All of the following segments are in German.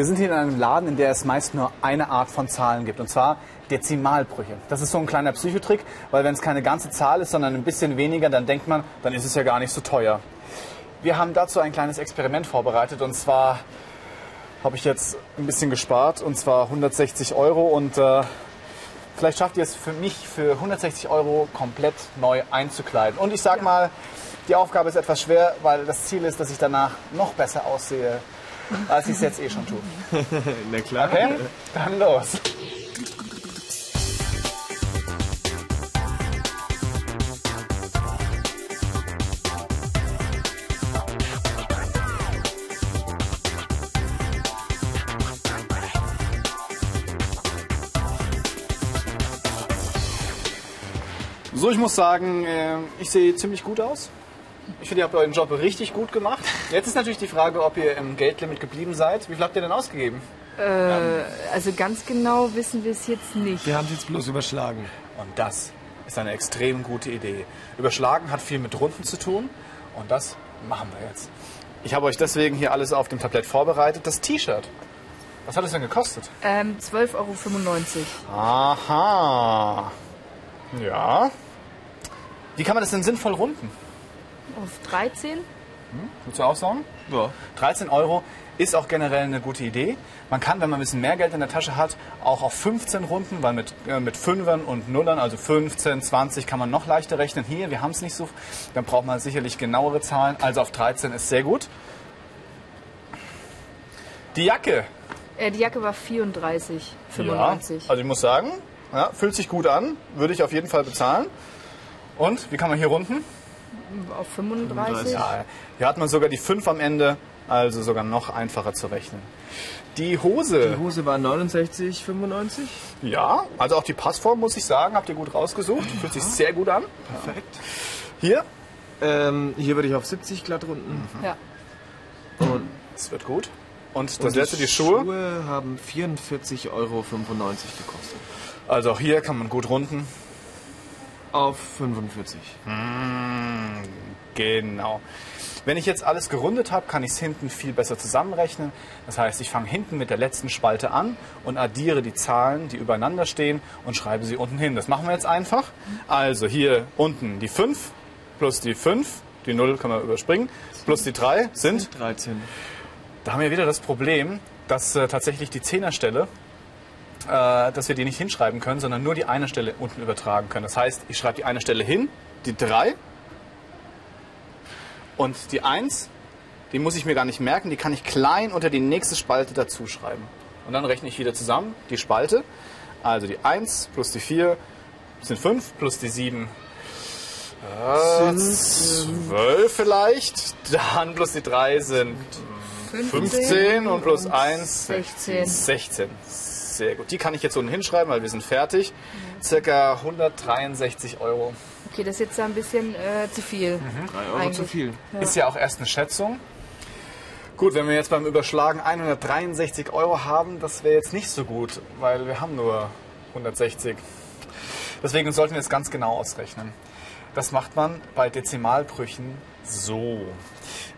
Wir sind hier in einem Laden, in der es meist nur eine Art von Zahlen gibt, und zwar Dezimalbrüche. Das ist so ein kleiner Psychotrick, weil wenn es keine ganze Zahl ist, sondern ein bisschen weniger, dann denkt man, dann ist es ja gar nicht so teuer. Wir haben dazu ein kleines Experiment vorbereitet, und zwar habe ich jetzt ein bisschen gespart, und zwar 160 Euro, und äh, vielleicht schafft ihr es für mich für 160 Euro komplett neu einzukleiden. Und ich sag mal, die Aufgabe ist etwas schwer, weil das Ziel ist, dass ich danach noch besser aussehe, als ich es jetzt eh schon tue. Na klar. Okay? Dann los. So, ich muss sagen, äh, ich sehe ziemlich gut aus. Ich finde, ihr habt euren Job richtig gut gemacht. Jetzt ist natürlich die Frage, ob ihr im Geldlimit geblieben seid. Wie viel habt ihr denn ausgegeben? Also ganz genau wissen wir es jetzt nicht. Wir haben es jetzt bloß überschlagen. Und das ist eine extrem gute Idee. Überschlagen hat viel mit Runden zu tun und das machen wir jetzt. Ich habe euch deswegen hier alles auf dem Tablett vorbereitet. Das T-Shirt. Was hat es denn gekostet? Ähm, 12,95 Euro. Aha. Ja. Wie kann man das denn sinnvoll runden? Auf 13? Willst du auch sagen? Ja. 13 Euro ist auch generell eine gute Idee. Man kann, wenn man ein bisschen mehr Geld in der Tasche hat, auch auf 15 runden, weil mit, äh, mit Fünfern und Nullern, also 15, 20, kann man noch leichter rechnen. Hier, wir haben es nicht so, dann braucht man sicherlich genauere Zahlen. Also auf 13 ist sehr gut. Die Jacke. Äh, die Jacke war 34, 95. Ja, also ich muss sagen, ja, fühlt sich gut an, würde ich auf jeden Fall bezahlen. Und wie kann man hier runden? Auf 35. Ja, hier hat man sogar die 5 am Ende, also sogar noch einfacher zu rechnen. Die Hose. Die Hose war 69,95. Ja, also auch die Passform muss ich sagen, habt ihr gut rausgesucht. Fühlt sich sehr gut an. Perfekt. Hier, Ähm, hier würde ich auf 70 glatt runden. Ja. Und, es wird gut. Und das und letzte, die Schuhe. Schuhe haben 44,95 Euro gekostet. Also auch hier kann man gut runden. Auf 45. Genau. Wenn ich jetzt alles gerundet habe, kann ich es hinten viel besser zusammenrechnen. Das heißt, ich fange hinten mit der letzten Spalte an und addiere die Zahlen, die übereinander stehen und schreibe sie unten hin. Das machen wir jetzt einfach. Also hier unten die 5 plus die 5, die 0 kann man überspringen, plus die 3 sind 13. Da haben wir wieder das Problem, dass äh, tatsächlich die Zehnerstelle, äh, dass wir die nicht hinschreiben können, sondern nur die eine Stelle unten übertragen können. Das heißt, ich schreibe die eine Stelle hin, die 3 und die 1, die muss ich mir gar nicht merken, die kann ich klein unter die nächste Spalte dazu schreiben. Und dann rechne ich wieder zusammen die Spalte. Also die 1 plus die 4 sind 5 plus die 7 äh, 12 vielleicht. Dann plus die 3 sind 15 und plus 1 16. 16. Sehr gut. Die kann ich jetzt unten hinschreiben, weil wir sind fertig. Circa 163 Euro. Okay, das ist jetzt ein bisschen äh, zu viel. 3 Euro Eigentlich. zu viel. Ist ja auch erst eine Schätzung. Gut, wenn wir jetzt beim Überschlagen 163 Euro haben, das wäre jetzt nicht so gut, weil wir haben nur 160. Deswegen sollten wir es ganz genau ausrechnen. Das macht man bei Dezimalbrüchen so.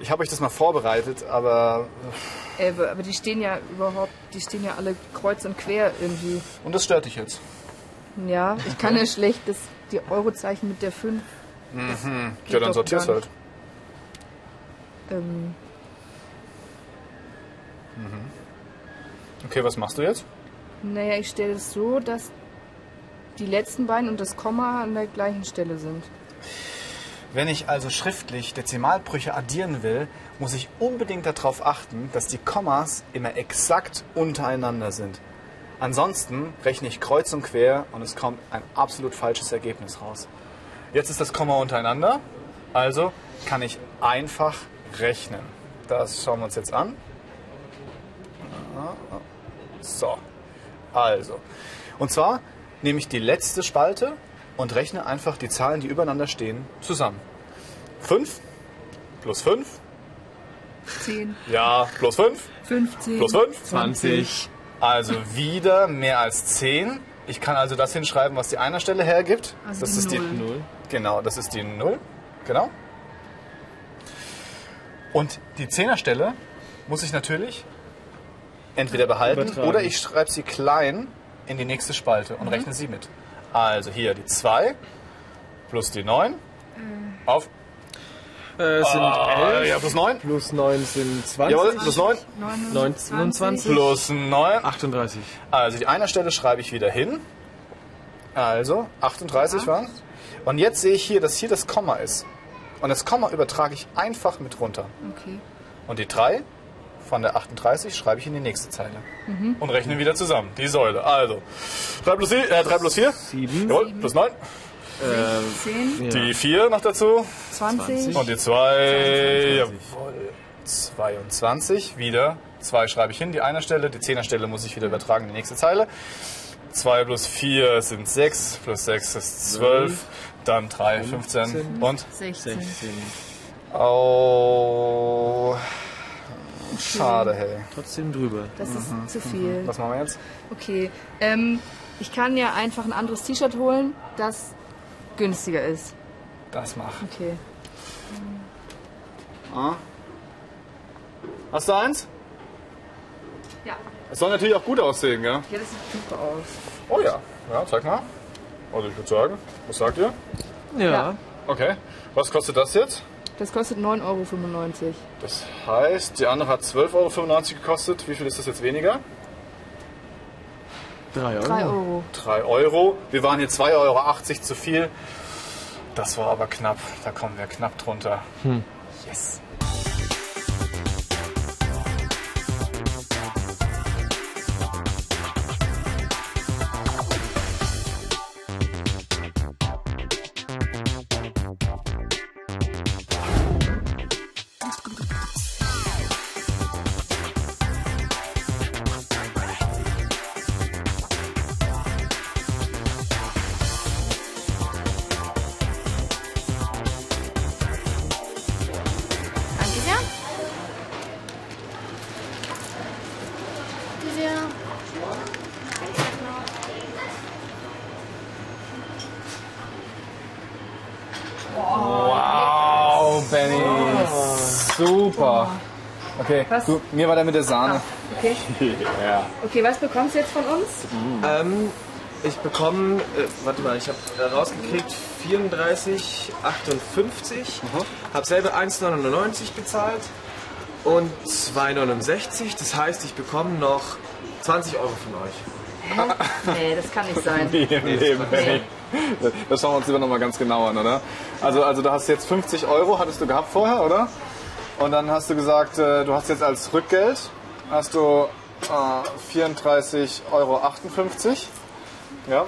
Ich habe euch das mal vorbereitet, aber Äh, aber die stehen ja überhaupt, die stehen ja alle kreuz und quer irgendwie. und das stört dich jetzt. Ja, ich kann ja schlecht das, die Eurozeichen mit der 5. Ja, dann sortier's halt. Ähm, Okay, was machst du jetzt? naja, ich stelle es so, dass die letzten beiden und das Komma an der gleichen Stelle sind. Wenn ich also schriftlich Dezimalbrüche addieren will, muss ich unbedingt darauf achten, dass die Kommas immer exakt untereinander sind. Ansonsten rechne ich kreuz und quer und es kommt ein absolut falsches Ergebnis raus. Jetzt ist das Komma untereinander, also kann ich einfach rechnen. Das schauen wir uns jetzt an. So, also. Und zwar nehme ich die letzte Spalte und rechne einfach die Zahlen, die übereinander stehen, zusammen. 5 plus 5, 10, ja, plus 5, 15, plus 5, 20. also wieder mehr als 10. Ich kann also das hinschreiben, was die einer Stelle hergibt. Also das die ist die Null. 0. Genau, das ist die 0. Genau. Und die Zehnerstelle muss ich natürlich entweder behalten Übertragen. oder ich schreibe sie klein in die nächste Spalte und rechne sie mit. Also hier die 2 plus die 9 auf Äh, es sind Ah, 11 ja, plus 9. plus 9 sind 20. Jawohl, plus 9 29 plus 9. 38. Also die eine Stelle schreibe ich wieder hin. Also 38 waren. Und jetzt sehe ich hier, dass hier das Komma ist. Und das Komma übertrage ich einfach mit runter. Okay. Und die 3 von der 38 schreibe ich in die nächste Zeile. Und rechne wieder zusammen. Die Säule. Also 3 plus 4, äh, 3 plus 4. 7. Jawohl, plus 9. 10, Die 4 noch dazu. 20. Und die 2. Jawohl. 22. Wieder. 2 schreibe ich hin, die einer Stelle. Die 10er Stelle muss ich wieder übertragen in die nächste Zeile. 2 plus 4 sind 6. Plus 6 ist 12. Dann 3, 15. Und? 16. 16. Oh. Schade, hey. Trotzdem drüber. Das ist zu viel. Was machen wir jetzt? Okay. Ähm, ich kann ja einfach ein anderes T-Shirt holen, das günstiger ist. Das mach. Okay. Hast du eins? Ja. Es soll natürlich auch gut aussehen, gell? Ja, das sieht super aus. Oh ja. Ja, zeig mal. Also ich würde sagen, was sagt ihr? Ja. Ja. Okay. Was kostet das jetzt? Das kostet 9,95 Euro. Das heißt, die andere hat 12,95 Euro gekostet. Wie viel ist das jetzt weniger? 3 Euro. 3 Euro. 3 Euro. Wir waren hier 2,80 Euro zu viel. Das war aber knapp. Da kommen wir knapp drunter. Yes. Super. Okay, Was? du, mir war der mit der Sahne. Okay. Okay, was bekommst du jetzt von uns? Ähm, ich bekomme, äh, warte mal, ich habe rausgekriegt 34,58. Habe selber 1,99 bezahlt und 2,69. Das heißt, ich bekomme noch 20 Euro von euch. Nee, das kann nicht sein. Nie im Leben, Benny. Das schauen wir uns lieber nochmal ganz genau an, oder? Also, also du hast jetzt 50 Euro, hattest du gehabt vorher, oder? Und dann hast du gesagt, äh, du hast jetzt als Rückgeld hast du äh, 34,58 Euro. Ja.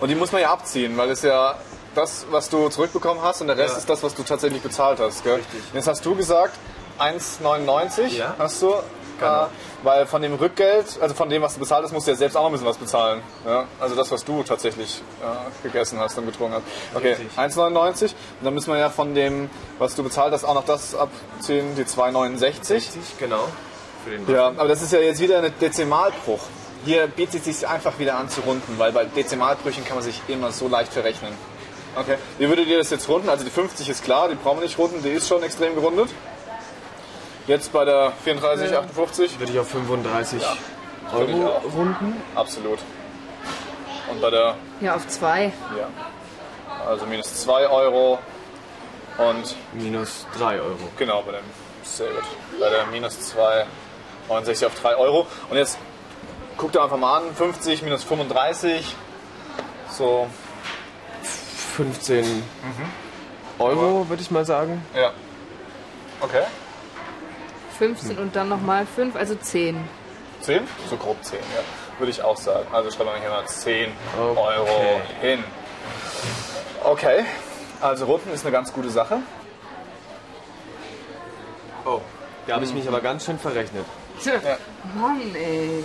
Und die muss man ja abziehen, weil es ja das, was du zurückbekommen hast und der Rest Ja. ist das, was du tatsächlich bezahlt hast. Gell? Richtig. Jetzt hast du gesagt, 1,99 Ja. hast du. Genau. Weil von dem Rückgeld, also von dem, was du bezahlt hast, musst du ja selbst auch noch ein bisschen was bezahlen. Ja? Also das, was du tatsächlich äh, gegessen hast und getrunken hast. Okay, Richtig. 1,99. Und dann müssen wir ja von dem, was du bezahlt hast, auch noch das abziehen, die 2,69. Richtig, genau. Für den Ja, aber das ist ja jetzt wieder ein Dezimalbruch. Hier bietet es sich einfach wieder an zu runden, weil bei Dezimalbrüchen kann man sich immer so leicht verrechnen. Okay, wie würdet ihr das jetzt runden? Also die 50 ist klar, die brauchen wir nicht runden, die ist schon extrem gerundet. Jetzt bei der 34, 58? Würde ich auf 35 Würde ich Euro runden. Absolut. Und bei der, Ja, auf zwei. ja, also minus 2 Euro und Minus 3 Euro. genau bei dem, sehr gut, bei der minus 2,69 auf 3 Euro. Und jetzt guckt ihr einfach mal an, 50 minus 35, so 15 Mhm. Euro, würde ich mal sagen. Ja. Okay. 15 und dann nochmal 5, also 10. 10? So grob 10, ja. Würde ich auch sagen. Also schreiben wir hier mal 10 Okay. Euro hin. Okay. Also Runden ist eine ganz gute Sache. Oh, da habe ich mich aber ganz schön verrechnet. Mann, ey.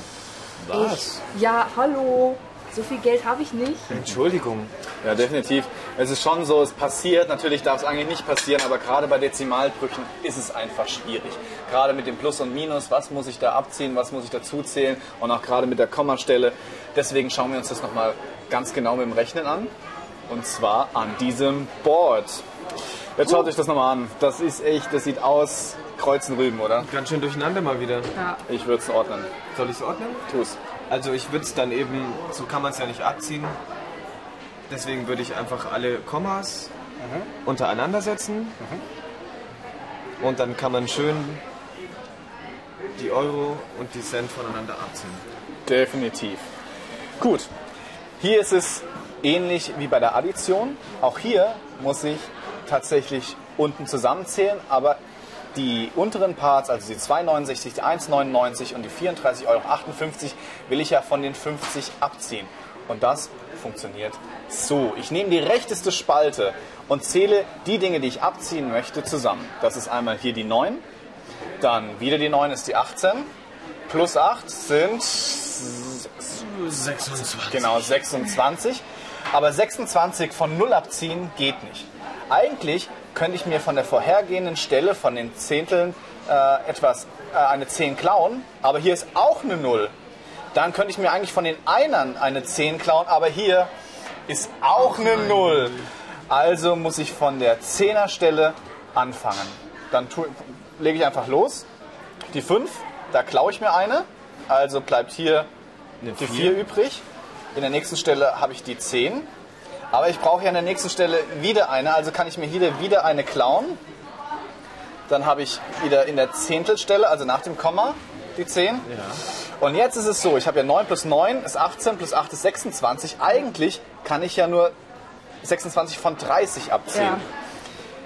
Was? Ja, hallo. So viel Geld habe ich nicht. Entschuldigung. Ja, definitiv. Es ist schon so, es passiert. Natürlich darf es eigentlich nicht passieren, aber gerade bei Dezimalbrüchen ist es einfach schwierig. Gerade mit dem Plus und Minus, was muss ich da abziehen, was muss ich dazuzählen und auch gerade mit der Kommastelle. Deswegen schauen wir uns das nochmal ganz genau mit dem Rechnen an. Und zwar an diesem Board. Jetzt schaut euch das nochmal an. Das ist echt, das sieht aus Kreuzen Rüben, oder? Ganz schön durcheinander mal wieder. Ja. Ich würde es ordnen. Soll ich es ordnen? Tu's. Also ich würde es dann eben, so kann man es ja nicht abziehen. Deswegen würde ich einfach alle Kommas untereinander setzen. Und dann kann man schön die Euro und die Cent voneinander abziehen. Definitiv. Gut. Hier ist es ähnlich wie bei der Addition. Auch hier muss ich tatsächlich unten zusammenzählen, aber die unteren Parts, also die 2,69, die 1,99 und die 34,58 Euro, will ich ja von den 50 abziehen. Und das funktioniert so. Ich nehme die rechteste Spalte und zähle die Dinge, die ich abziehen möchte, zusammen. Das ist einmal hier die 9, dann wieder die 9 ist die 18, plus 8 sind 26. Genau, 26. Aber 26 von 0 abziehen geht nicht. Eigentlich könnte ich mir von der vorhergehenden Stelle, von den Zehnteln, äh, etwas, äh, eine 10 klauen, aber hier ist auch eine 0. Dann könnte ich mir eigentlich von den Einern eine 10 klauen, aber hier ist auch eine 0. Also muss ich von der 10er Stelle anfangen. Dann tu, lege ich einfach los. Die 5, da klaue ich mir eine. Also bleibt hier die 4 übrig. In der nächsten Stelle habe ich die 10. Aber ich brauche ja an der nächsten Stelle wieder eine, also kann ich mir hier wieder eine klauen. Dann habe ich wieder in der Zehntelstelle, also nach dem Komma, die 10. Und jetzt ist es so, ich habe ja 9 plus 9 ist 18, plus 8 ist 26. Eigentlich kann ich ja nur 26 von 30 abziehen. Ja.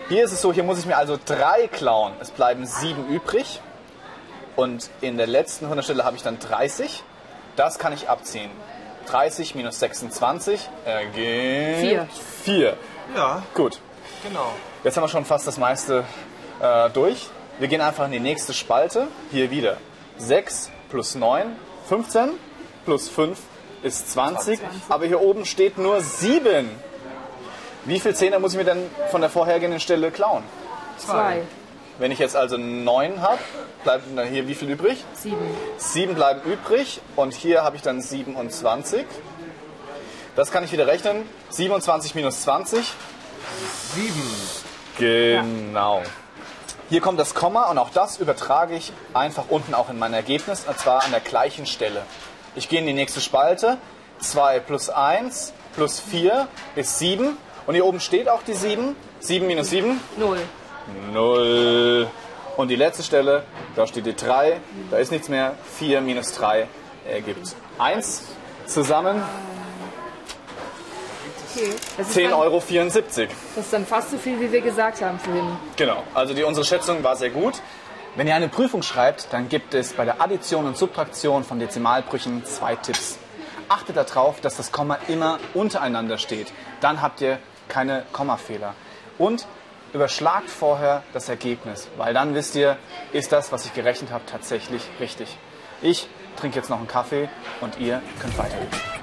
Hier ist es so, hier muss ich mir also 3 klauen. Es bleiben 7 übrig. Und in der letzten 100 Stelle habe ich dann 30. Das kann ich abziehen. 30 minus 26 ergibt Vier. 4. Ja, Gut, genau. jetzt haben wir schon fast das meiste äh, durch. Wir gehen einfach in die nächste Spalte. Hier wieder 6 plus 9, 15 plus 5 ist 20. Aber hier oben steht nur 7. Wie viel Zehner muss ich mir denn von der vorhergehenden Stelle klauen? Zwei. Wenn ich jetzt also 9 habe, bleibt dann hier wie viel übrig? Sieben. 7 bleiben übrig und hier habe ich dann 27. Das kann ich wieder rechnen. 27 minus 20. 7. Genau. Hier kommt das Komma und auch das übertrage ich einfach unten auch in mein Ergebnis und zwar an der gleichen Stelle. Ich gehe in die nächste Spalte. 2 plus 1 plus 4 ist 7 und hier oben steht auch die 7. 7 minus 7 Null. 0. Und die letzte Stelle, da steht die 3, da ist nichts mehr. 4 minus 3 ergibt 1. Zusammen Okay. Das ist, 10,74 dann, Euro. das ist dann fast so viel, wie wir gesagt haben vorhin. Genau, also die, unsere Schätzung war sehr gut. Wenn ihr eine Prüfung schreibt, dann gibt es bei der Addition und Subtraktion von Dezimalbrüchen zwei Tipps. Achtet darauf, dass das Komma immer untereinander steht. Dann habt ihr keine Kommafehler. Und überschlagt vorher das Ergebnis, weil dann wisst ihr, ist das, was ich gerechnet habe, tatsächlich richtig. Ich trinke jetzt noch einen Kaffee und ihr könnt weitergehen.